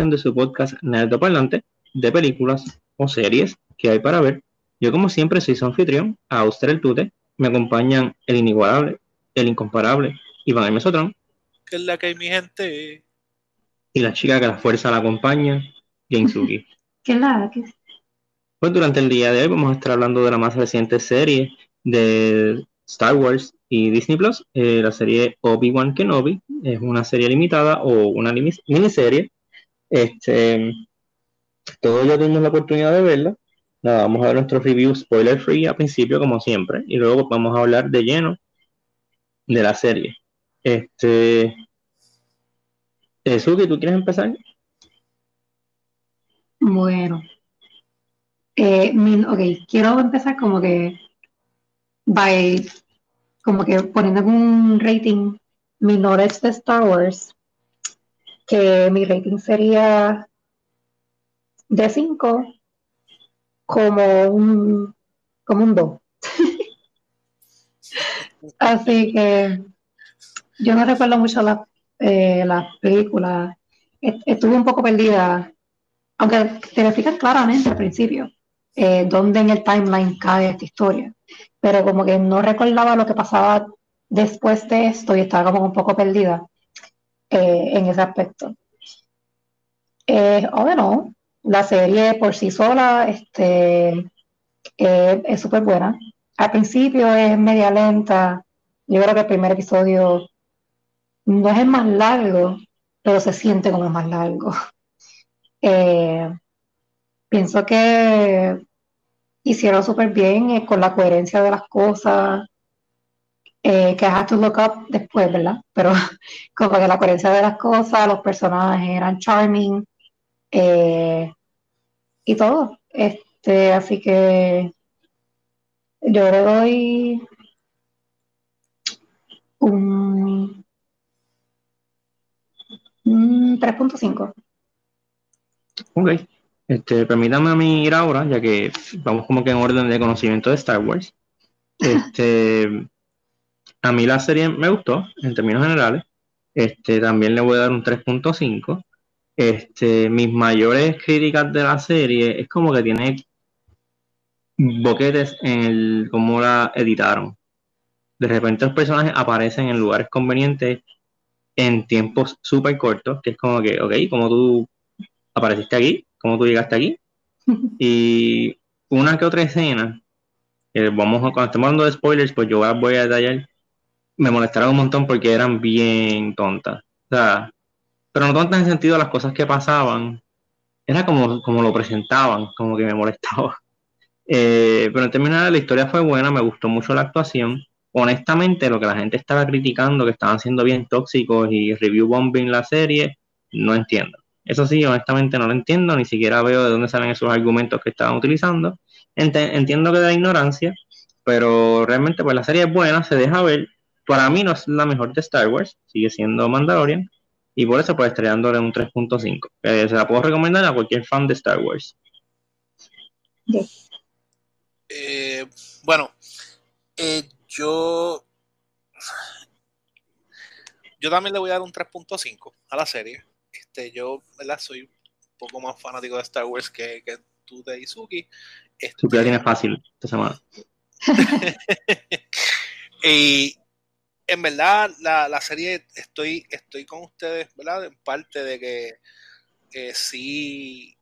edición de su podcast Nerdo Parlante de películas o series que hay para ver. Yo como siempre soy su anfitrión, Auster el Tute. Me acompañan el inigualable, el incomparable Iván el Mesotrón. Que es la que hay mi gente. Y la chica que la fuerza la acompaña, Gensuki. ¿Qué la que Pues durante el día de hoy vamos a estar hablando de la más reciente serie de Star Wars y Disney Plus, eh, la serie Obi-Wan Kenobi. Es una serie limitada o una miniserie. Este, todos ya tuvimos la oportunidad de verla. Nada, vamos a ver nuestro review spoiler free al principio, como siempre, y luego vamos a hablar de lleno de la serie. Este, Suki, ¿tú quieres empezar? Bueno, eh, ok, quiero empezar como que by, como que poniendo un rating mi de Star Wars, que mi rating sería de 5 como un como un 2. Así que yo no recuerdo mucho la, eh, la película. Estuve un poco perdida, aunque te lo claramente al principio, eh, dónde en el timeline cae esta historia. Pero como que no recordaba lo que pasaba después de esto y estaba como un poco perdida eh, en ese aspecto. Eh, bueno, la serie por sí sola este, es súper buena. Al principio es media lenta. Yo creo que el primer episodio no es el más largo, pero se siente como el más largo. Eh, pienso que hicieron súper bien eh, con la coherencia de las cosas, eh, que I to look up después, ¿verdad? Pero como que la coherencia de las cosas, los personajes eran charming y todo. Este, así que yo le doy un, 3.5. Ok. Este, permítame a mí ir ahora, ya que vamos como que en orden de conocimiento de Star Wars. Este, a mí la serie me gustó, en términos generales. Este, también le voy a dar un 3.5. Este, mis mayores críticas de la serie es como que tiene boquetes en el cómo la editaron. De repente los personajes aparecen en lugares convenientes en tiempos súper cortos, que es como que, ok, como tú apareciste aquí, cómo tú llegaste aquí. y una que otra escena, vamos cuando estamos hablando de spoilers, pues yo voy a detallar, me molestaron un montón porque eran bien tontas. O sea, pero no tontas en sentido de las cosas que pasaban, era como, como lo presentaban, como que me molestaba. Eh, pero en términos la historia fue buena, me gustó mucho la actuación. Honestamente, lo que la gente estaba criticando, que estaban siendo bien tóxicos y review bombing la serie, no entiendo. Eso sí, honestamente no lo entiendo, ni siquiera veo de dónde salen esos argumentos que estaban utilizando. entiendo que de ignorancia, pero realmente pues la serie es buena, se deja ver. Para mí no es la mejor de Star Wars, sigue siendo Mandalorian, y por eso pues estrellándole un 3.5. se la puedo recomendar a cualquier fan de Star Wars. Eh, bueno, eh, yo yo también le voy a dar un 3.5 a la serie. Este, yo ¿verdad? soy un poco más fanático de Star Wars que, que tú de Izuki. Este, tu tiene fácil esta semana. y en verdad, la, la, serie, estoy, estoy con ustedes, ¿verdad? En parte de que eh, sí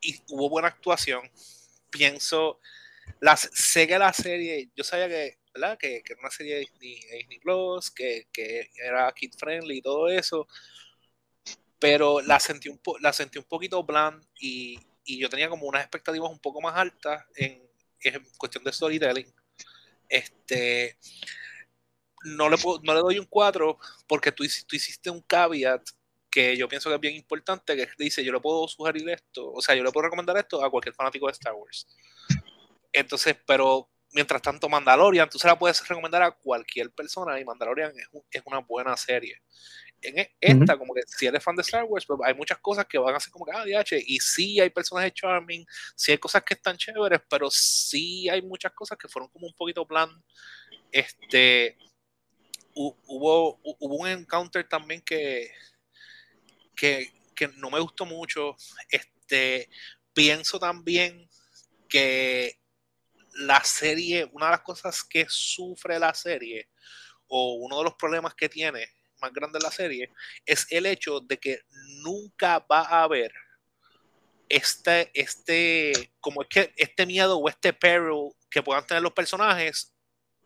y hubo buena actuación pienso, las, sé que la serie, yo sabía que, ¿verdad? Que, era una serie de Disney, Plus, que, era kid friendly y todo eso, pero la sentí un, la sentí un poquito bland y, yo tenía como unas expectativas un poco más altas en, cuestión de storytelling. Este, no le, no le doy un 4 porque tú, tú hiciste un caveat que yo pienso que es bien importante, que dice, yo le puedo sugerir esto, o sea, yo le puedo recomendar esto a cualquier fanático de Star Wars. Entonces, pero mientras tanto, Mandalorian, tú se la puedes recomendar a cualquier persona y Mandalorian es, una buena serie. En e, esta, como que si eres fan de Star Wars, pues hay muchas cosas que van a ser como que, ah, DH, y sí hay personajes charming, sí hay cosas que están chéveres, pero sí hay muchas cosas que fueron como un poquito plan. Este, hubo, hubo un encounter también que, que, no me gustó mucho. Este, pienso también que la serie, una de las cosas que sufre la serie, o uno de los problemas que tiene más grande la serie, es el hecho de que nunca va a haber este, este, como es que este miedo o este peril que puedan tener los personajes,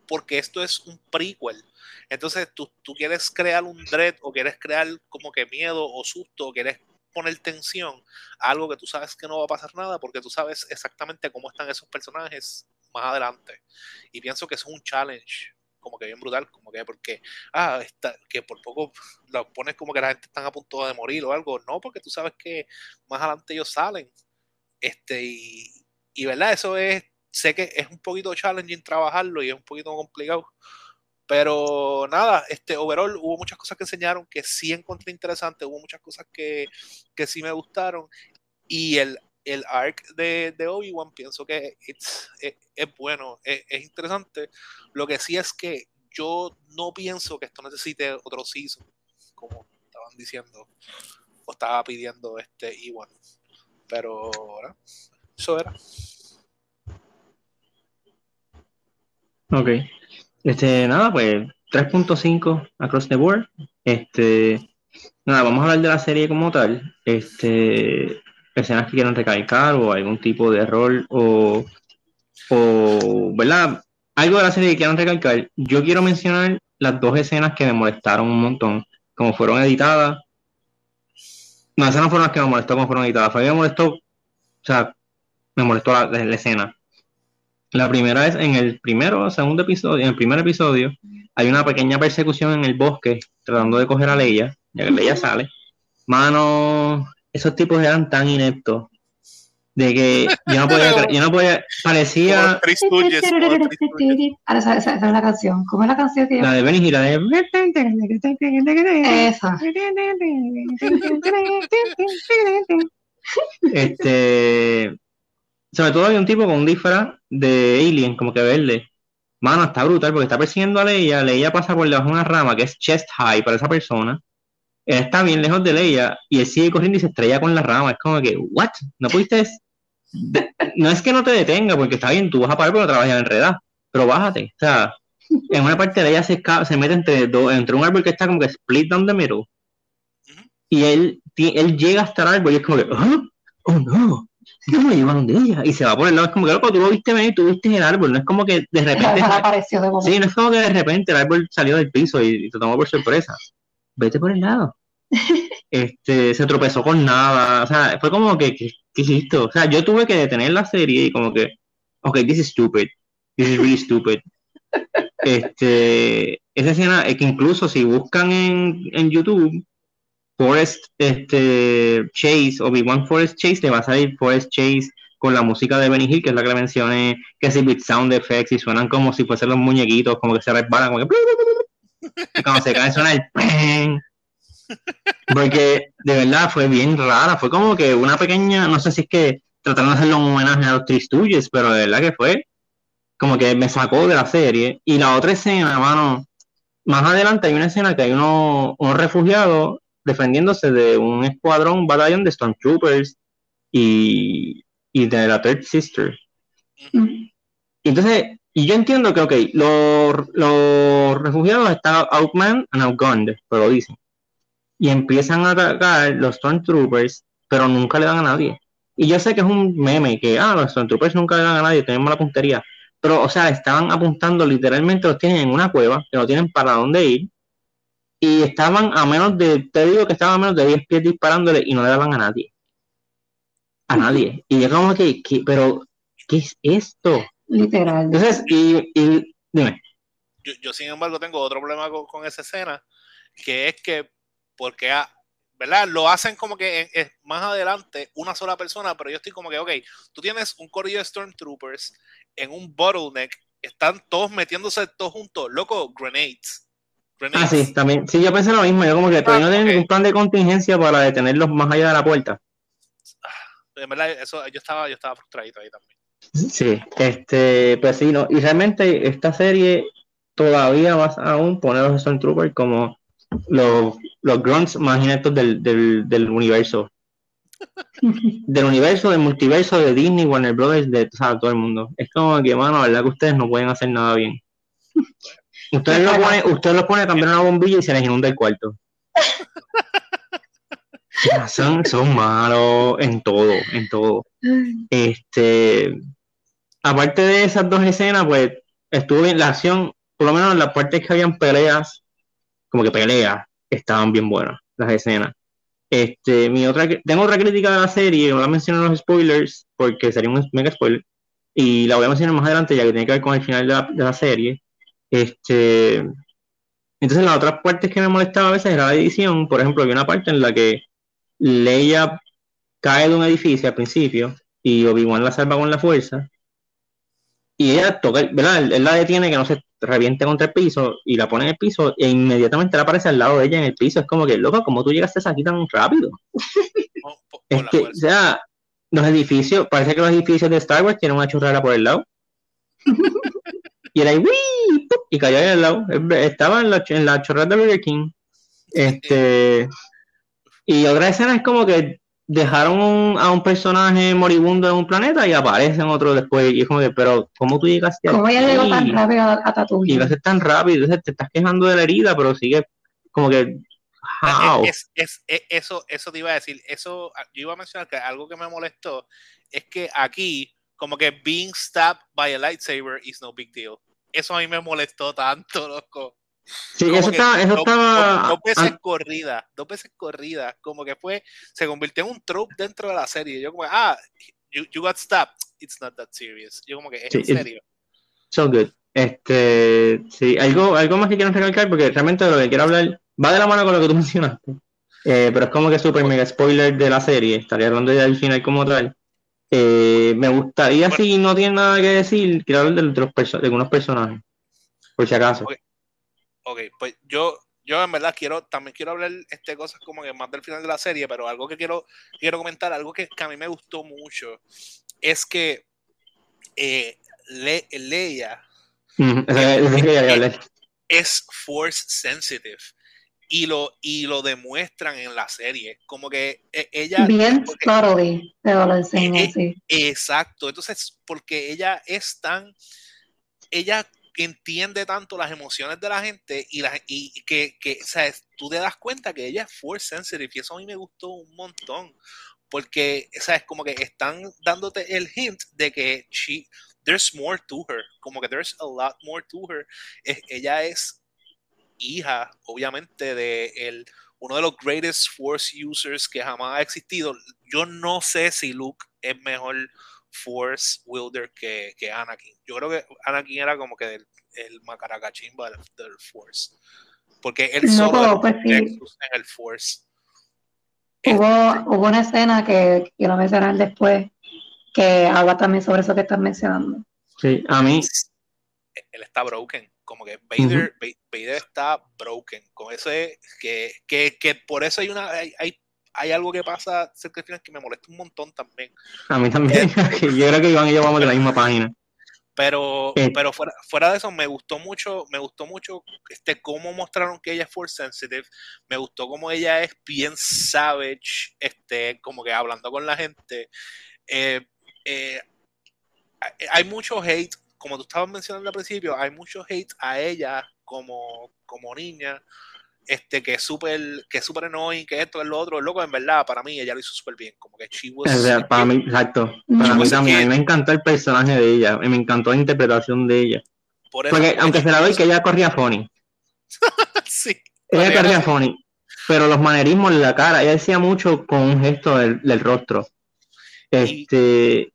porque esto es un prequel. Entonces tú, tú quieres crear un dread o quieres crear como que miedo o susto, o quieres poner tensión a algo que tú sabes que no va a pasar nada porque tú sabes exactamente cómo están esos personajes más adelante. Y pienso que es un challenge como que bien brutal, como que porque, ah, está, que por poco lo pones como que la gente está a punto de morir o algo, no, porque tú sabes que más adelante ellos salen. Este, y, y verdad, eso es, sé que es un poquito challenging trabajarlo y es un poquito complicado. Pero nada, este overall hubo muchas cosas que enseñaron que sí encontré interesante, hubo muchas cosas que, que sí me gustaron. Y el el arc de, de Obi-Wan pienso que es, bueno, es, interesante. Lo que sí es que yo no pienso que esto necesite otro season, como estaban diciendo, o estaba pidiendo este Iwan. Pero eso era. Ok. Este, nada, pues 3.5 across the board. Este, nada, vamos a hablar de la serie como tal. Este, escenas que quieran recalcar o algún tipo de error o, o, ¿verdad? Algo de la serie que quieran recalcar. Yo quiero mencionar las dos escenas que me molestaron un montón, como fueron editadas. No, esas no fueron las que me molestó como fueron editadas. Fue que me molestó, o sea, me molestó la escena. La primera es en el primero o segundo episodio, en el primer episodio, hay una pequeña persecución en el bosque tratando de coger a Leia, ya que Leia sale. Mano, esos tipos eran tan ineptos de que yo no podía, yo no podía, parecía... Ahora esa, esa, es la canción. ¿Cómo es la canción que La de Benny Gira de... Esa. Este... Sobre todo hay un tipo con un disfraz de alien, como que verde. Mano, está brutal porque está persiguiendo a Leia. Leia pasa por debajo de una rama que es chest high para esa persona él está bien lejos de ella y él sigue corriendo y se estrella con la rama. Es como que, ¿what? No pudiste. No es que no te detenga, porque está bien, tú vas a parar porque trabajas en redad, pero bájate. O sea, en una parte de ella se, se mete entre, dos, entre un árbol que está como que split down the middle y él, él llega hasta el árbol y es como que, oh, oh no, yo me a donde ella y se va por el lado. Es como que, loco, tú lo viste venir, tú viste el árbol. No es como que de repente. sí, no es como que de repente el árbol salió del piso y, y te tomó por sorpresa. Vete por el lado este, se tropezó con nada, o sea, fue como que, ¿qué, hiciste? O sea, yo tuve que detener la serie y como que, ok, this is stupid, this is really stupid. Este, esa escena es que incluso si buscan en, en YouTube, Forest este, Chase, Obi-Wan Forest Chase, te va a salir Forest Chase con la música de Benny Hill, que es la que le mencioné, que así with sound effects y suenan como si fuesen los muñequitos, como que se resbalan, como que cuando se cae suena el porque de verdad fue bien rara, fue como que una pequeña, no sé si es que trataron de hacerle un homenaje a los Tristuyes, pero de verdad que fue como que me sacó de la serie. Y la otra escena, mano, más adelante hay una escena que hay unos, unos refugiados defendiéndose de un escuadrón, un batallón de Stormtroopers y, y de la Third Sister. Y entonces, y yo entiendo que, ok, los, los refugiados están outmanned and outgunned, pero dicen y empiezan a atacar los Stormtroopers, pero nunca le dan a nadie. Y yo sé que es un meme, que, ah, los Stormtroopers nunca le dan a nadie, tenemos la puntería. Pero, o sea, estaban apuntando, literalmente los tienen en una cueva, que no tienen para dónde ir. Y estaban a menos de, te digo que estaban a menos de 10 pies disparándole y no le daban a nadie. A nadie. Y yo como que, pero, ¿qué es esto? Literal. Entonces, y, y dime. Yo, yo, sin embargo, tengo otro problema con, con esa escena, que es que porque, ah, ¿verdad? Lo hacen como que más adelante una sola persona, pero yo estoy como que, ok, tú tienes un corrillo de Stormtroopers en un bottleneck, están todos metiéndose todos juntos, loco, grenades. Ah, sí, también. Sí, yo pensé lo mismo. Yo como que todavía no ah, tienen ningún plan de contingencia para detenerlos más allá de la puerta. Ah, en verdad, eso, yo estaba, yo estaba frustradito ahí también. Sí, este, pues sí, no. Y realmente esta serie todavía más aún pone a los Stormtroopers como los, los grunts más inestos del, del, del universo. del universo, del multiverso, de Disney, Warner Brothers, de todo el mundo. Es como que, mano, la verdad que ustedes no pueden hacer nada bien. Ustedes lo ponen, usted lo pone a cambiar una bombilla y se les inunda el cuarto. son, son malos en todo, en todo. Este, aparte de esas dos escenas, pues estuvo bien la acción, por lo menos en las partes que habían peleas, como que peleas, estaban bien buenas las escenas. Este, mi otra, tengo otra crítica de la serie, no la menciono en los spoilers, porque sería un mega spoiler, y la voy a mencionar más adelante, ya que tiene que ver con el final de la, de la serie. Este, entonces, las otras partes que me molestaba a veces era la edición. Por ejemplo, había una parte en la que Leia cae de un edificio al principio y Obi-Wan la salva con la fuerza. Y ella toca, ¿verdad? Él, la detiene que no se reviente contra el piso y la pone en el piso e inmediatamente la aparece al lado de ella en el piso. Es como que, loco, ¿cómo tú llegaste aquí tan rápido? es que, o sea, los edificios, parece que los edificios de Star Wars tienen una churrera por el lado. y era ahí, y cayó ahí al lado. Estaba en la, en la chorrera de Burger King. Este, y otra escena es como que dejaron a un personaje moribundo en un planeta y aparecen otro después. Y es como que, pero ¿cómo tú llegaste a ¿Cómo ella llegó tan rápido a, a Tatooine? Llegaste tan rápido, entonces te estás quejando de la herida, pero sigue como que. Es, es, eso, eso te iba a decir. Eso, yo iba a mencionar que algo que me molestó es que aquí, como que being stabbed by a lightsaber is no big deal. Eso a mí me molestó tanto, loco. Sí, eso, estaba, eso estaba. Dos, veces corrida, dos veces corrida. Como que fue, se convirtió en un trope dentro de la serie. Yo, como, ah, you, you got stabbed. It's not that serious. Yo, como que, es en serio. So good. Este, sí, algo, algo más que quiero recalcar, porque realmente lo que quiero hablar va de la mano con lo que tú mencionaste. Eh, pero es como que super mega spoiler de la serie. Estaría hablando ya del final como tal. Eh, me gustaría, si no tiene nada que decir, quiero hablar de, de, algunos personajes. Por si acaso. Ok, pues yo, yo en verdad quiero, también quiero hablar este, cosas como que más del final de la serie, pero algo que quiero, quiero comentar, algo que, a mí me gustó mucho, es que eh, Leia es force sensitive y lo, y lo demuestran en la serie. Como que eh, ella. Bien subtly, pero lo enseña eh, Exacto. Entonces, porque ella es tan. Ella entiende tanto las emociones de la gente y, la, y que, que ¿sabes? tú te das cuenta que ella es force sensitive y eso a mí me gustó un montón porque sabes como que están dándote el hint de que she, there's more to her como que there's a lot more to her ella es hija obviamente de el, uno de los greatest force users que jamás ha existido yo no sé si Luke es mejor Force Wilder que, que, Anakin. Yo creo que Anakin era como que el, el macaracachimba del, del, Force. Porque él solo pues en el Force. Hubo, hubo una escena que quiero mencionar después que habla también sobre eso que estás mencionando. Sí, a mí. Él está broken. Como que Vader, Vader está broken. Con eso es que, que, que por eso hay una hay, hay hay algo que pasa cerca del final que me molesta un montón también. A mí también. yo creo que Iván y yo vamos de la misma página. Pero, pero fuera, fuera, de eso, me gustó mucho, me gustó mucho este, cómo mostraron que ella es force sensitive. Me gustó cómo ella es bien savage, este, como que hablando con la gente. Eh, eh, hay mucho hate, como tú estabas mencionando al principio, hay mucho hate a ella como, como niña este, que es súper que es súper annoying, que esto, es lo otro, loco, en verdad, para mí ella lo hizo súper bien, como que she was, para mí, exacto, para mí también, me encantó el personaje de ella, me encantó la interpretación de ella. Porque aunque se la doy que ella corría funny. sí. Ella corría funny, pero los manerismos de la cara, ella decía mucho con un gesto del, del rostro. Este,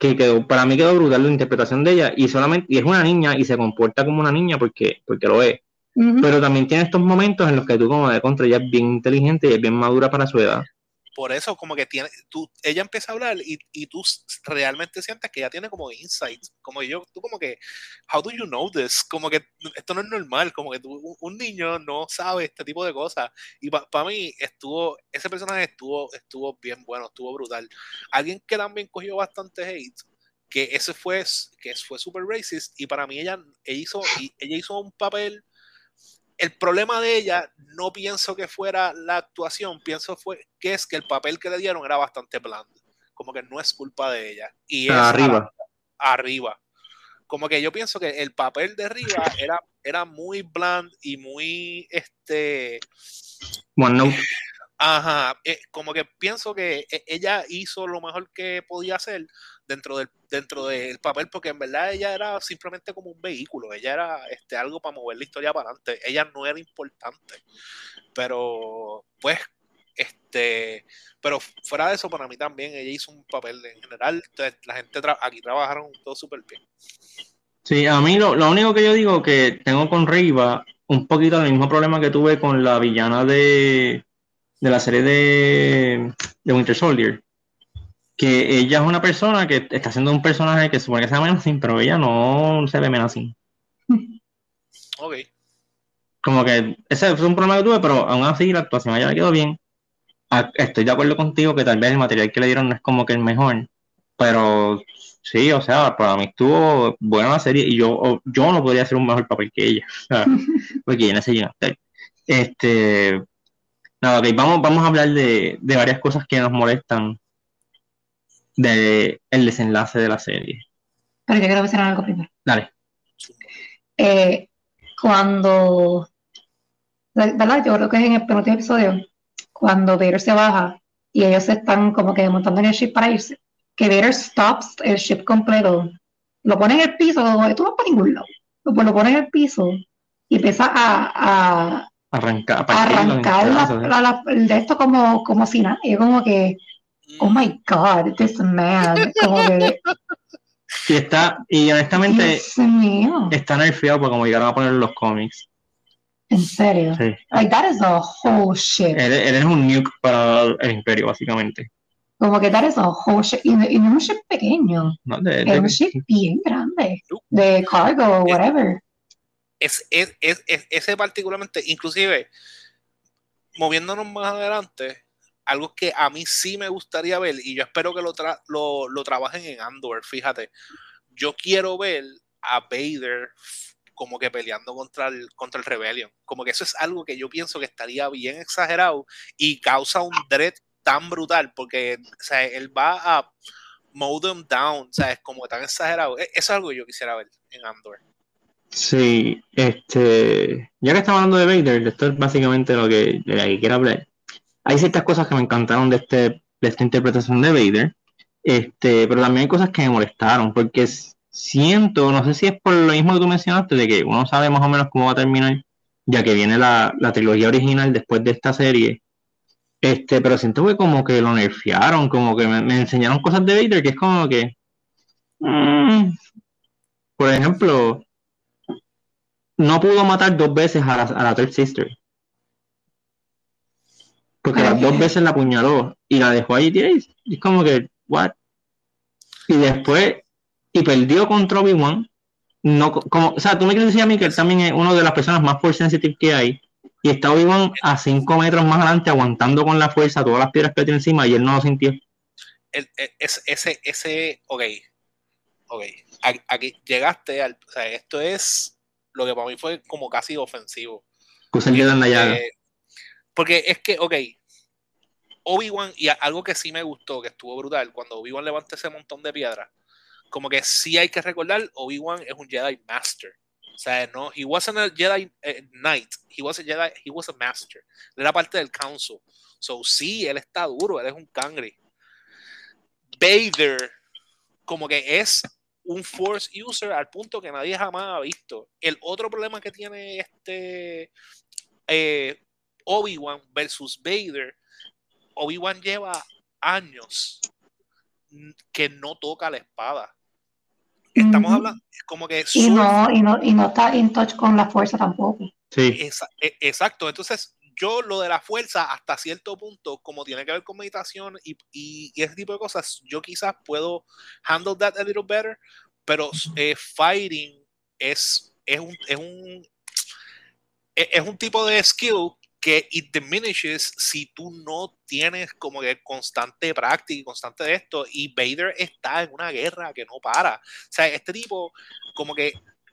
que quedó, para mí quedó brutal la interpretación de ella y solamente, y es una niña y se comporta como una niña porque, porque lo es pero también tiene estos momentos en los que tú como de contra ella es bien inteligente y es bien madura para su edad. Por eso como que tiene, tú, ella empieza a hablar y, y tú realmente sientes que ella tiene como insights, como yo, tú como que, how do you know this? Como que esto no es normal, como que tú, un niño no sabe este tipo de cosas. Y para mí estuvo, ese personaje estuvo, estuvo bien bueno, estuvo brutal. Alguien que también cogió bastante hate, que ese fue, que fue super racist, y para mí ella, ella hizo, ella hizo un papel el problema de ella no pienso que fuera la actuación, pienso fue que es que el papel que le dieron era bastante blando. Como que no es culpa de ella. Y es arriba. arriba. Como que yo pienso que el papel de arriba era, era muy bland y muy este. Bueno, no. Ajá, eh, como que pienso que eh, ella hizo lo mejor que podía hacer dentro del, dentro del papel, porque en verdad ella era simplemente como un vehículo, ella era este, algo para mover la historia para adelante, ella no era importante, pero pues, este, pero fuera de eso, para mí también, ella hizo un papel en general, la gente aquí trabajaron todo súper bien. Sí, a mí lo, lo único que yo digo que tengo con Riva, un poquito el mismo problema que tuve con la villana de de la serie de, Winter Soldier, que ella es una persona que está haciendo un personaje que supone que se llama Menacing, pero ella no se ve Menacing. Ok. Como que ese fue un problema que tuve, pero aún así la actuación ella le quedó bien. Estoy de acuerdo contigo que tal vez el material que le dieron no es como que el mejor, pero sí, o sea, para mí estuvo buena la serie y yo, yo no podría hacer un mejor papel que ella, porque ella se llena. Este, Nada, ok, vamos, vamos a hablar de, varias cosas que nos molestan del el desenlace de la serie. Pero yo quiero mencionar algo primero. Dale. Eh, cuando, ¿verdad? Yo creo que es en el penúltimo episodio, cuando Vader se baja y ellos se están como que montando en el ship para irse, que Vader stops el ship completo, lo pone en el piso, tú no para ningún lado, lo, pone en el piso y empieza a, Arrancar, arrancar de esto como, como si nada. Y como que, oh my god, this man. Como que. Y está, y honestamente, está nerfeado por como llegaron a poner los cómics. ¿En serio? Sí. Like, that is a whole shit. Él, es un nuke para el imperio, básicamente. Como que that is a whole shit. Y, no es un ship pequeño. No, de, es un ship bien grande. De cargo o whatever es, es, ese particularmente, inclusive, moviéndonos más adelante, algo que a mí sí me gustaría ver, y yo espero que lo, lo, trabajen en Andor, fíjate, yo quiero ver a Vader como que peleando contra el, contra el Rebellion. Como que eso es algo que yo pienso que estaría bien exagerado y causa un dread tan brutal, porque él va a mow them down, o sea, es como tan exagerado. E, eso es algo que yo quisiera ver en Andor. Sí, este, ya que estamos hablando de Vader, esto es básicamente lo que, de que quiero hablar. Hay ciertas cosas que me encantaron de, este, de esta interpretación de Vader, este, pero también hay cosas que me molestaron, porque siento, no sé si es por lo mismo que tú mencionaste, de que uno sabe más o menos cómo va a terminar, ya que viene la, trilogía original después de esta serie, este, pero siento que como que lo nerfearon, como que me, enseñaron cosas de Vader que es como que, mm, por ejemplo, no pudo matar dos veces a la, a la Third Sister. Porque las dos veces la apuñaló y la dejó ahí y es como que, what? Y después, y perdió contra Obi-Wan. No, como, o sea, tú me quieres decir a mí que él también es una de las personas más force sensitive que hay. Y está Obi-Wan a cinco metros más adelante aguantando con la fuerza todas las piedras que tiene encima y él no lo sintió. El, e, ese, ese, ok, ok, aquí llegaste al, o sea, esto es lo que para mí fue como casi ofensivo. Porque, porque es que, ok, Obi-Wan, y algo que sí me gustó, que estuvo brutal, cuando Obi-Wan levanta ese montón de piedras, como que sí hay que recordar, Obi-Wan es un Jedi Master. O sea, no, he wasn't a Jedi eh, Knight, he was a Jedi, he was a Master. Era parte del Council. So, sí, él está duro, él es un cangre. Vader, como que es un force user al punto que nadie jamás ha visto. El otro problema que tiene este eh, Obi-Wan versus Vader, Obi-Wan lleva años que no toca la espada. Estamos hablando como que... Y no, y, no, y no está in touch con la fuerza tampoco. Sí. E, exacto, entonces yo lo de la fuerza hasta cierto punto, como tiene que ver con meditación y, y, ese tipo de cosas, yo quizás puedo handle that a little better, pero eh, fighting es, es, un, es, un, e, es un tipo de skill que it diminishes si tú no tienes como que constante práctica y constante de esto y Vader está en una guerra que no para. O sea, este tipo como que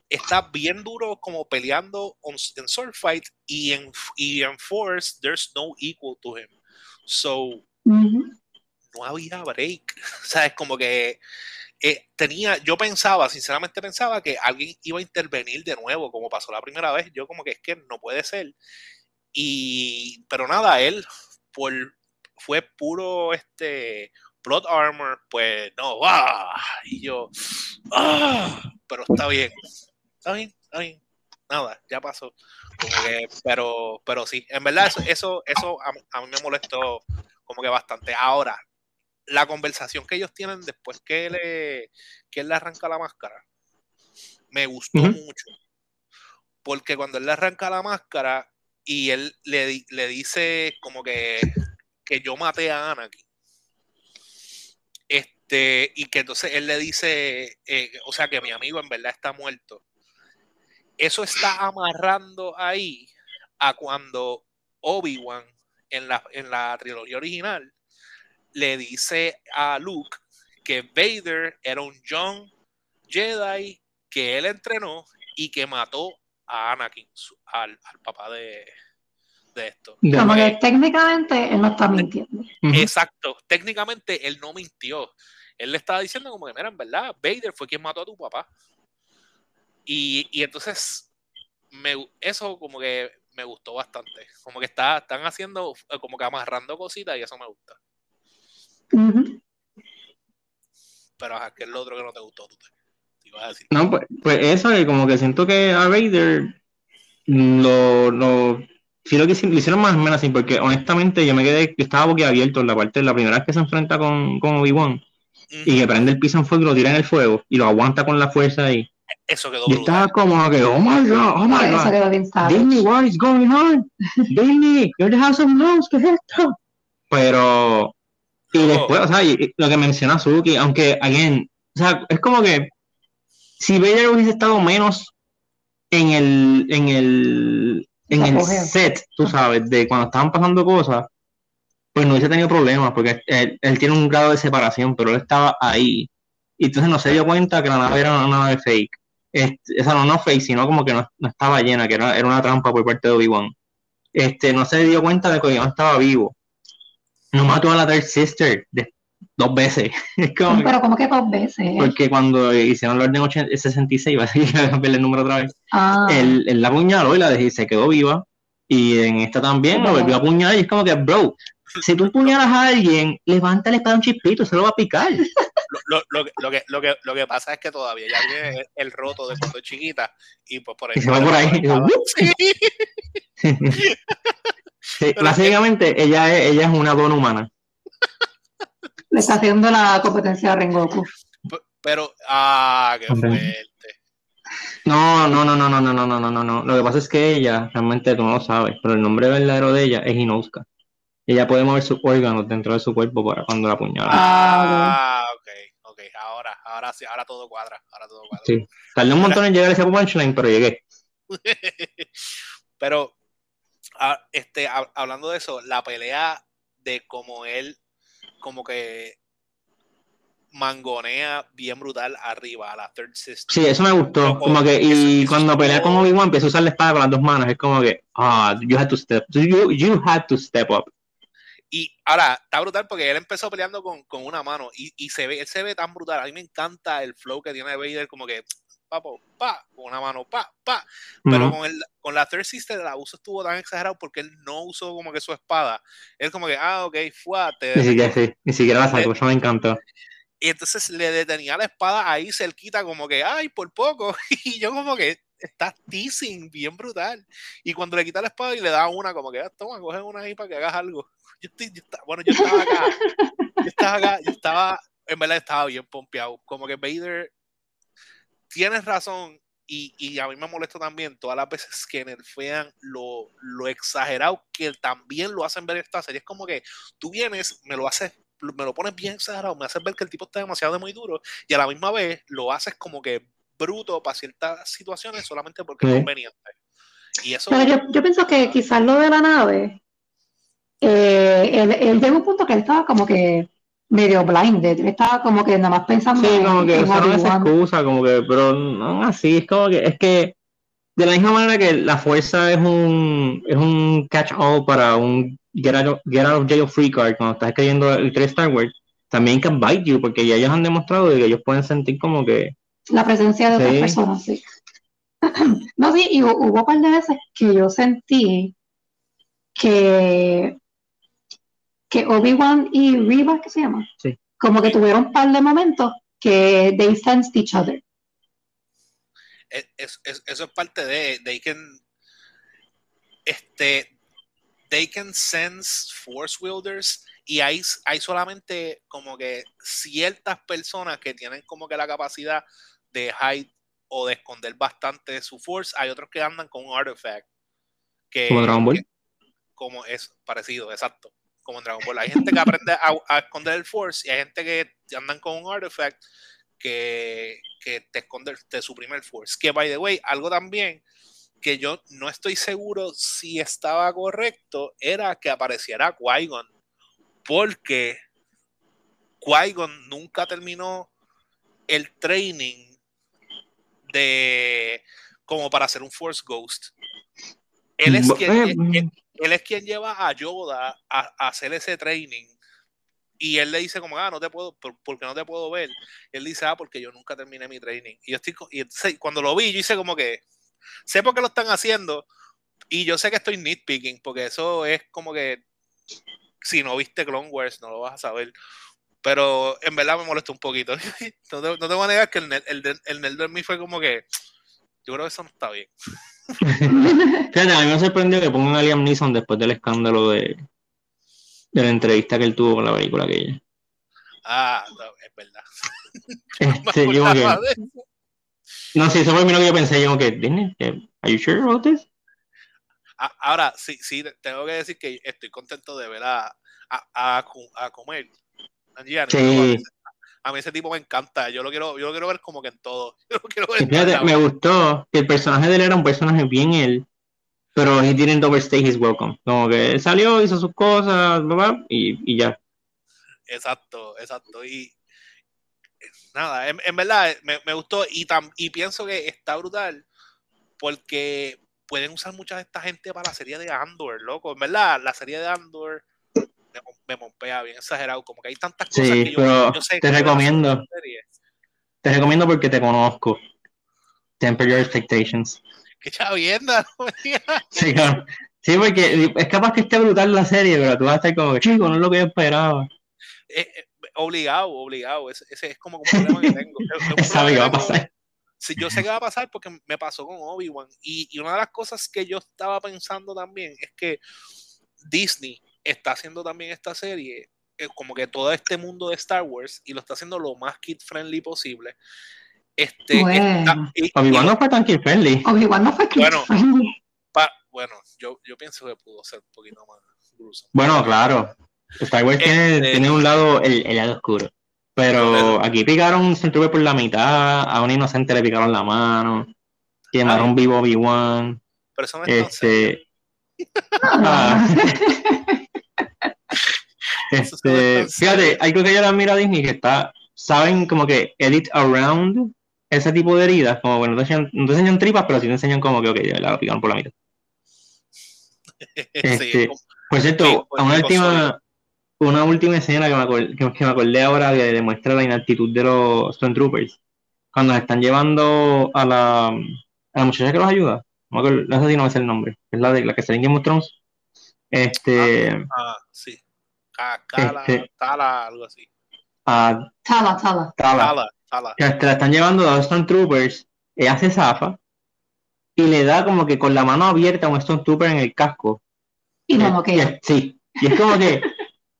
está bien duro como peleando en sword fight y en, y en force, there's no equal to him. So, no había break. O sea, es como que eh, tenía, yo pensaba, sinceramente pensaba que alguien iba a intervenir de nuevo, como pasó la primera vez. Yo como que es que no puede ser. Y, pero nada, él por, fue puro este plot armor, pues no, ¡ah! y yo, ¡ah! pero está bien, está bien, está bien, nada, ya pasó. pero, pero sí, en verdad eso, eso, eso a, a, mí me molestó como que bastante. Ahora, la conversación que ellos tienen después que, le, que él le arranca la máscara, me gustó mucho. Porque cuando él le arranca la máscara y él le, le dice como que, que yo maté a Anakin. Este, y que entonces él le dice, eh, o sea, que mi amigo en verdad está muerto. Eso está amarrando ahí a cuando Obi-Wan en la, en la trilogía original le dice a Luke que Vader era un Young Jedi que él entrenó y que mató a Anakin, al, papá de, esto. Como que técnicamente él no está mintiendo. Exacto, técnicamente él no mintió. Él le estaba diciendo como que, mira, en verdad, Vader fue quien mató a tu papá. Y, y entonces, me, eso como que me gustó bastante. Como que está, están haciendo, como que amarrando cositas y eso me gusta. Pero ajá, ¿qué es lo otro que no te gustó? Tú te, ibas a decir. No, pues, pues eso, que como que siento que a Vader lo, lo sí lo que le hicieron más o menos así, porque honestamente yo me quedé, yo estaba boquiabierto en la parte de la primera vez que se enfrenta con, con Obi-Wan y que prende el piso en fuego y lo tira en el fuego y lo aguanta con la fuerza ahí. Eso quedó Y estaba como que, oh my god, oh my god. Disney, what is going on? Disney, you're the house of mouse, ¿qué es esto? Pero y después, o sea, lo que menciona Suki, aunque, again, o sea, es como que si Vader hubiese estado menos en el, en el, en el set, tú sabes, de cuando estaban pasando cosas, pues no hubiese tenido problemas, porque él, tiene un grado de separación, pero él estaba ahí. Y entonces no se dio cuenta que la nave era una nave fake. Este, esa no, no fake, sino como que no, estaba llena, que era, era una trampa por parte de Obi-Wan. Este, no se dio cuenta de que Obi-Wan estaba vivo no mató a la Third Sister dos veces. pero ¿cómo que dos veces? Porque cuando hicieron el orden 66, iba a ver el número otra vez, ah. él, la apuñaló y la dejó, se quedó viva. Y en esta también lo volvió a apuñalar y es como que, bro, si tú apuñalas a alguien, levanta la espada un chispito, se lo va a picar. Lo, lo, lo, que, lo, que, lo que pasa es que todavía ya tiene el roto de cuando es chiquita y pues por ahí. Y se va por ahí. básicamente, ella es, ella es una dona humana. Le está haciendo la competencia a Rengoku. Pero, ah, qué fuerte. No, no, no, no, no, no, no, no, no, no. Lo que pasa es que ella, realmente tú no lo sabes, pero el nombre verdadero de ella es Inouska. Ella puede mover sus órganos dentro de su cuerpo para cuando la apuñala. Ah, ok, ok. Ahora, ahora sí, ahora todo cuadra. Ahora todo cuadra. Sí. Tardé un montón en llegar a ese punchline, pero llegué. pero este, hablando de eso, la pelea de cómo él, como que mangonea bien brutal arriba a la Third Sister. Sí, eso me gustó. Como que, y cuando pelea con Obi-Wan empieza a usar la espada con las dos manos, es como que, ah, you had to step, you, you had to step up. Y ahora, está brutal porque él empezó peleando con, con una mano y, y, se ve, él se ve tan brutal. A mí me encanta el flow que tiene Vader, como que papo, pa, con una mano, pa, pa. Pero con, el, con la Third Sister el abuso estuvo tan exagerado porque él no usó como que su espada. Él como que, ah, ok, fuerte. Ni siquiera, sí, ni siquiera la sacó, eso me encantó. Y entonces le detenía la espada ahí cerquita, como que, ay, por poco. Y yo como que, está teasing, bien brutal. Y cuando le quita la espada y le da una, como que, ah, toma, coge una ahí para que hagas algo. Yo estoy, yo estaba, bueno, yo estaba acá. Yo estaba acá, yo estaba, en verdad estaba bien pompeado. Como que Vader tienes razón, y, y, a mí me molesta también todas las veces que nerfean lo, lo exagerado que también lo hacen ver esta serie. Es como que tú vienes, me lo haces, me lo pones bien exagerado, me haces ver que el tipo está demasiado de muy duro, y a la misma vez lo haces como que bruto para ciertas situaciones solamente porque es conveniente. Y eso... Pero yo, yo pienso que quizás lo de la nave, eh, él, él llegó un punto que él estaba como que medio blinded. Estaba como que nada más pensando. Sí, como que usaron esa Obi-Wan. excusa, como que, pero no así, es como que, es que de la misma manera que la fuerza es un, es un catch-all para un get out, get out of jail free card cuando estás escribiendo el 3 Star Wars, también can bite you, porque ya ellos han demostrado de que ellos pueden sentir como que, La presencia de otras personas, sí. No, sí, y hu- hubo un par de veces que yo sentí que, que Obi-Wan y Reva, ¿qué se llama? Sí. Como que tuvieron un par de momentos que they sensed each other. Es- es- es- eso es parte de they can este they can sense force wielders y hay, hay solamente como que ciertas personas que tienen como que la capacidad de hide o de esconder bastante su force hay otros que andan con un artifact que, Como Dragon Ball. que- como es parecido exacto como en Dragon Ball hay gente que aprende a, a esconder el force y hay gente que andan con un artifact que, que te esconde, te suprime el force. Que, by the way, algo también que yo no estoy seguro si estaba correcto era que apareciera Qui-Gon. Porque Qui-Gon nunca terminó el training de como para ser un Force Ghost. Él es quien, Eh, él- él es quien lleva a Yoda a, a hacer ese training. Y él le dice como, ah, no te puedo, por- porque no te puedo ver. Él dice, ah, porque yo nunca terminé mi training. Y yo estoy, y cuando lo vi, yo hice como que, sé por qué lo están haciendo. Y yo sé que estoy nitpicking, porque eso es como que, si no viste Clone Wars, no lo vas a saber. Pero en verdad me molestó un poquito. no, te, no te voy a negar que el, el, el nerd de fue como que, yo creo que eso no está bien. fíjate, a mí me sorprendió que pongan a Liam Neeson después del escándalo de, de la entrevista que él tuvo con la película aquella. Ah, no, es verdad. Este, yo que, no sé, eso fue lo que yo pensé, yo que, Disney, eh, ¿are you sure about this? Ahora, sí, sí, tengo que decir que estoy contento de ver a, a, a, a comer. Sí. A mí ese tipo me encanta. Yo lo quiero, yo lo quiero ver como que en todo. Yo lo quiero ver en me gustó que el personaje de él era un personaje bien él, pero he didn't overstay his welcome. Como que él salió, hizo sus cosas, bla, bla, y, y ya. Exacto, exacto. Y nada, en, en verdad me, me gustó y, tam- y pienso que está brutal porque pueden usar mucha de esta gente para la serie de Andor, loco. En verdad, la serie de Andor me, me pompea bien exagerado. Como que hay tantas cosas Sí, que yo, pero yo sé te que recomiendo. Te recomiendo porque te conozco. Temper your expectations. Qué chavienda, no. Sí, claro. Sí, porque es capaz que esté brutal la serie, pero tú vas a estar como, chico, no es lo que yo esperaba. Eh, eh, obligado, obligado. Ese, ese es como un problema que tengo. Es- es que va a pasar. Sí, yo sé que va a pasar porque me pasó con Obi-Wan. Y, y una de las cosas que yo estaba pensando también es que Disney está haciendo también esta serie, eh, como que todo este mundo de Star Wars, y lo está haciendo lo más kid friendly posible. Este, Bueno. Obi-Wan no fue tan kid friendly. Obi-Wan no fue kid Bueno. friendly. pa- bueno, yo, yo pienso que pudo ser un poquito más grueso. Bueno, claro. Star Wars tiene, Este- tiene un lado, el, el lado oscuro. Pero aquí picaron un Stormtrooper por la mitad, a un inocente le picaron la mano, quemaron vivo Obi-Wan. Pero eso no es tan serio. Este, ah, Eso sí no es este, fíjate, hay que admiro a Disney que está, saben como que edit around ese tipo de heridas, como bueno, no te enseñan, no te enseñan tripas, pero sí te enseñan como que, ok, ya la picaron por la mitad. Sí, este, como- Por cierto, Sí, pues, una última, una última escena que me, acor- que, que me acordé ahora que demuestra la inactitud de los Stormtroopers. Cuando se están llevando a la, a la muchacha que los ayuda, no, me acuerdo- no sé si no me sé el nombre, es la de la que sale en Game of Thrones. Este, ah, sí. Ca- Cala, Este- Tala, algo así. a Tala, tala. Tala, Tala, Tala. que te la están llevando a los Stormtroopers, ella se zafa y le da como que con la mano abierta a un Stormtrooper en el casco. Y no Eh. Sí, y es como que,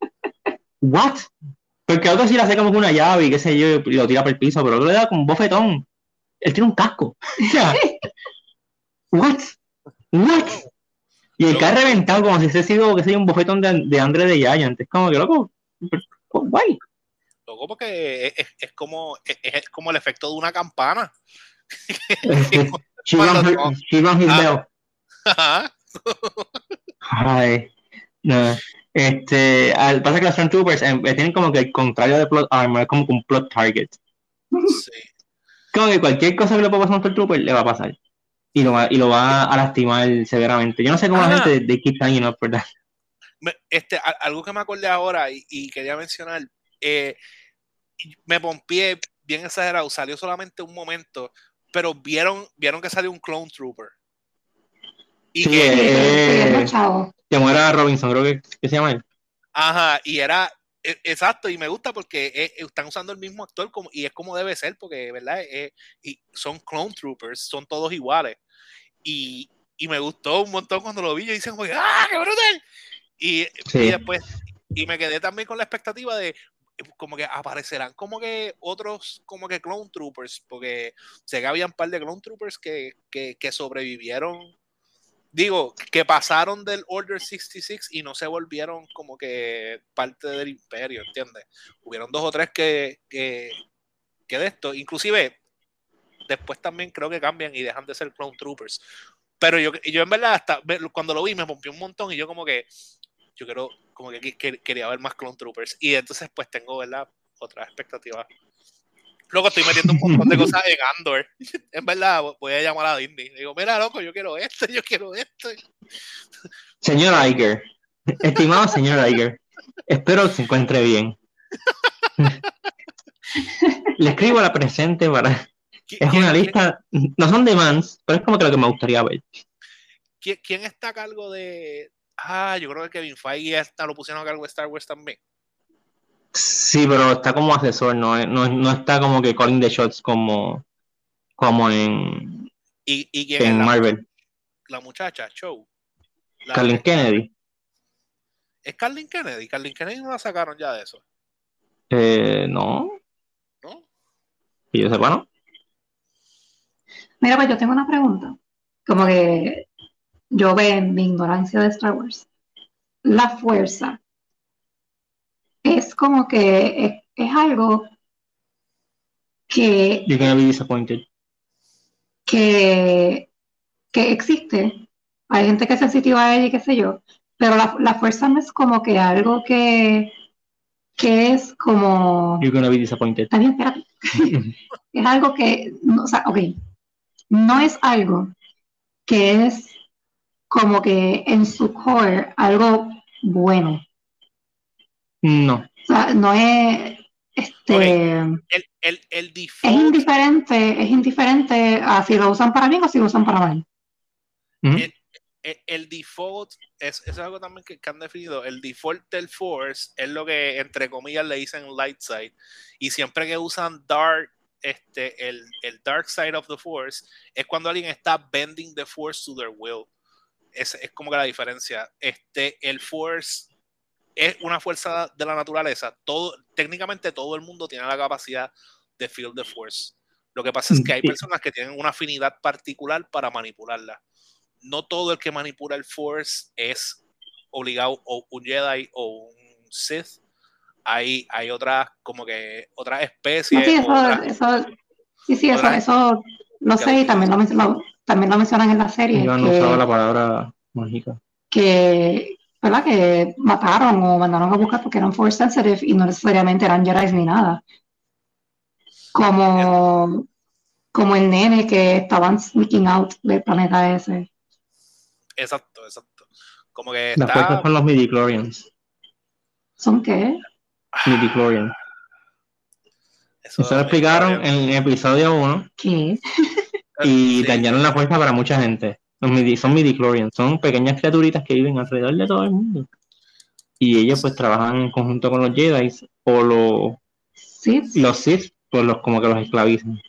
¿what? Porque otro sí le hace como que una llave y qué sé yo, y lo tira por el piso, pero otro le da como un bofetón. Él tiene un casco. O sea, ¿what? ¿What? Y el que ha reventado como si ese sido, qué sé yo, un bofetón de, de Andre de Giant. Es como que, loco, pero, guay. Loco, porque es, es- es como, es, es como el efecto de una campana. Bell. Ajá. Ay, no. Este, al, pasa que los Stormtroopers eh, tienen como que el contrario de plot armor, es como que un plot target. Sí. Como que cualquier cosa que le pueda pasar a un Stormtrooper le va a pasar. Y lo va, y lo va a lastimar severamente. Yo no sé cómo la gente de keep hanging up, ¿verdad? Me- este, a- algo que me acordé ahora y, y quería mencionar, eh, me pompié bien exagerado, salió solamente un momento, pero vieron, vieron que salió un Clone Trooper. Y Sí, que, Eh, es chavos. Que muera Robinson, creo que, que se llama él. ajá, y era, exacto, y me gusta porque eh, están usando el mismo actor como, y es como debe ser, porque, ¿verdad? Eh, y son Clone Troopers, son todos iguales. Y, y me gustó un montón cuando lo vi, yo que, ¡ah, qué brutal! Y, Sí. y después, y me quedé también con la expectativa de como que aparecerán como que otros como que clone troopers porque sé que había un par de clone troopers que, que, que sobrevivieron digo que pasaron del Order 66 y no se volvieron como que parte del imperio ¿entiendes? hubieron dos o tres que, que, que de esto inclusive después también creo que cambian y dejan de ser clone troopers pero yo, yo en verdad hasta cuando lo vi me pompió un montón y yo como que yo quiero, como que, que, quería ver más Clone Troopers. Y entonces, pues tengo, ¿verdad? Otras expectativas. Luego estoy metiendo un montón de cosas en Andor. En verdad, voy a llamar a Disney. Digo, mira, loco, yo quiero esto, yo quiero esto. Señor Iger, estimado señor Iger, espero que se encuentre bien. Le escribo a la presente para. Es una lista. No son demands, pero es como que lo que me gustaría ver. ¿Quién, quién está a cargo de, Ah, yo creo que Kevin Feige hasta lo pusieron a cargo de Star Wars también. Sí, pero está como asesor, no, no, no está como que calling the shots como, como en, ¿Y, y quién en la, Marvel. la muchacha? Show. Kathleen Kennedy. ¿Es Carlin Kennedy? Carlin Kennedy no la sacaron ya de eso, Eh, no, ¿no? que yo sepa, ¿no? Mira, pues yo tengo una pregunta. Como que yo veo en mi ignorancia de Star Wars. La fuerza es como que es, es algo que, You're gonna be disappointed. que, que existe. Hay gente que es sensitiva a ella y qué sé yo. Pero la, la fuerza no es como que algo que, que es como... You're gonna be disappointed. Bien, espérate. es algo que, no, o sea, ok, no es algo que es como que en su core algo bueno. No. O sea, no es, este, El, el, el es indiferente, es indiferente a si lo usan para bien o si lo usan para mal. El, el- el default es, es algo también que, que han definido. El default del Force es lo que, entre comillas, le dicen light side. Y siempre que usan dark, este, el, el dark side of the Force, es cuando alguien está bending the Force to their will. Es, es como que la diferencia. Este, el Force es una fuerza de la naturaleza. Todo, técnicamente todo el mundo tiene la capacidad de feel the Force. Lo que pasa es que hay personas que tienen una afinidad particular para manipularla no todo el que manipula el Force es obligado o un Jedi o un Sith. Hay, hay otras, como que otras No, especies. sí, eso, otras- eso, sí, sí, eso, otras- eso lo que sé y también lo, también lo mencionan en la serie, Yo no que- usaba la palabra mágica. que, ¿verdad? que mataron o mandaron a buscar porque eran force sensitive y no necesariamente eran Jedi ni nada. Como, como el nene que estaban sneaking out del planeta ese. Exacto, exacto. Como que está. son los midichlorians. ¿Son qué? Midichlorians. Eso, Eso lo explicaron en episodio 1 ¿Qué? y sí, dañaron la fuerza para mucha gente. Los midi- son midichlorians, son pequeñas criaturitas que viven alrededor de todo el mundo. Y ellos pues trabajan en conjunto con los Jedi o los, Sí, los Sith, pues los como que los esclavizan.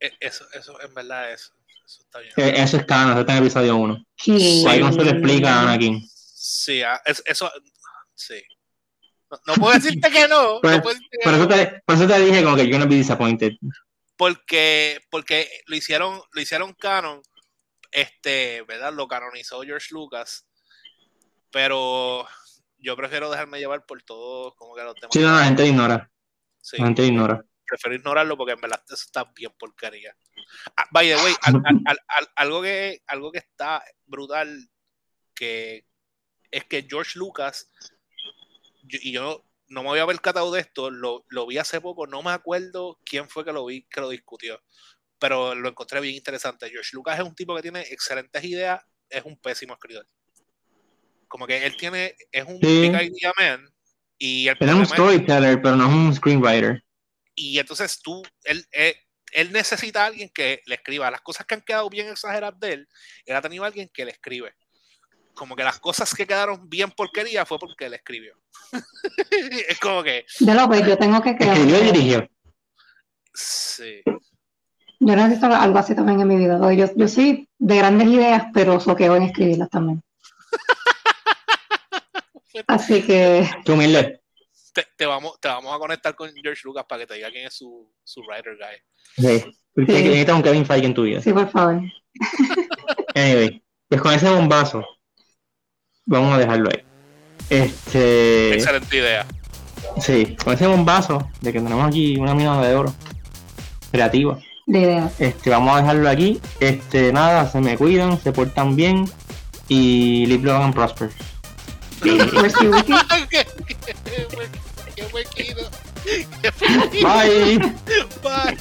eh, Eso, eso, en verdad, eso, eso está bien. Eh, Eso es canon, eso está en episodio 1. ¿qué? Qui-Gon se lo explica a Anakin. Sí, ah, es- eso, sí. No, no puedo decirte que no. Pues, no puedo decirte que Por no. eso, te, por eso te dije como que you're gonna be disappointed. porque, porque lo hicieron, lo hicieron canon, este, ¿verdad? Lo canonizó George Lucas, pero yo prefiero dejarme llevar por todo, como que los temas. Sí, no, la gente ignora. Sí, La gente ignora. prefiero ignorarlo porque en verdad eso está bien porquería. Ah, by the way, al- al- al- al- algo, que, algo que está brutal, que es que George Lucas, y yo no me había percatado de esto, lo, lo, vi hace poco, no me acuerdo quién fue que lo vi, que lo discutió, pero lo encontré bien interesante. George Lucas es un tipo que tiene excelentes ideas, es un pésimo escritor. Como que él tiene, es un Sí. big idea man, y el es un es- storyteller, pero no es un screenwriter. y entonces tú, él, él, él necesita a alguien que le escriba. Las cosas que han quedado bien exageradas de él, él ha tenido a alguien que le escribe. Como que las cosas que quedaron bien porquería fue porque él escribió. es como que, De lo pues yo tengo que crear. Escribió y dirigió. sí. Yo necesito algo así también en mi vida. Yo, yo soy de grandes ideas, pero soqueo en escribirlas también. Así que Qué humilde. Te, te vamos, te vamos a conectar con George Lucas para que te diga quién es su, su writer guy. Sí. Porque Sí. necesitas un Kevin Feige en tu vida. sí, por favor. Anyway, pues con ese bombazo, vamos a dejarlo ahí. Este. Excelente idea. Sí, con ese bombazo de que tenemos aquí una mina de oro creativa. De ideas. Este, vamos a dejarlo aquí. Este, nada, se me cuidan, se portan bien y live long and prosper. Mercy Wiki. qué, qué, hue- qué huequito. Bye. Bye.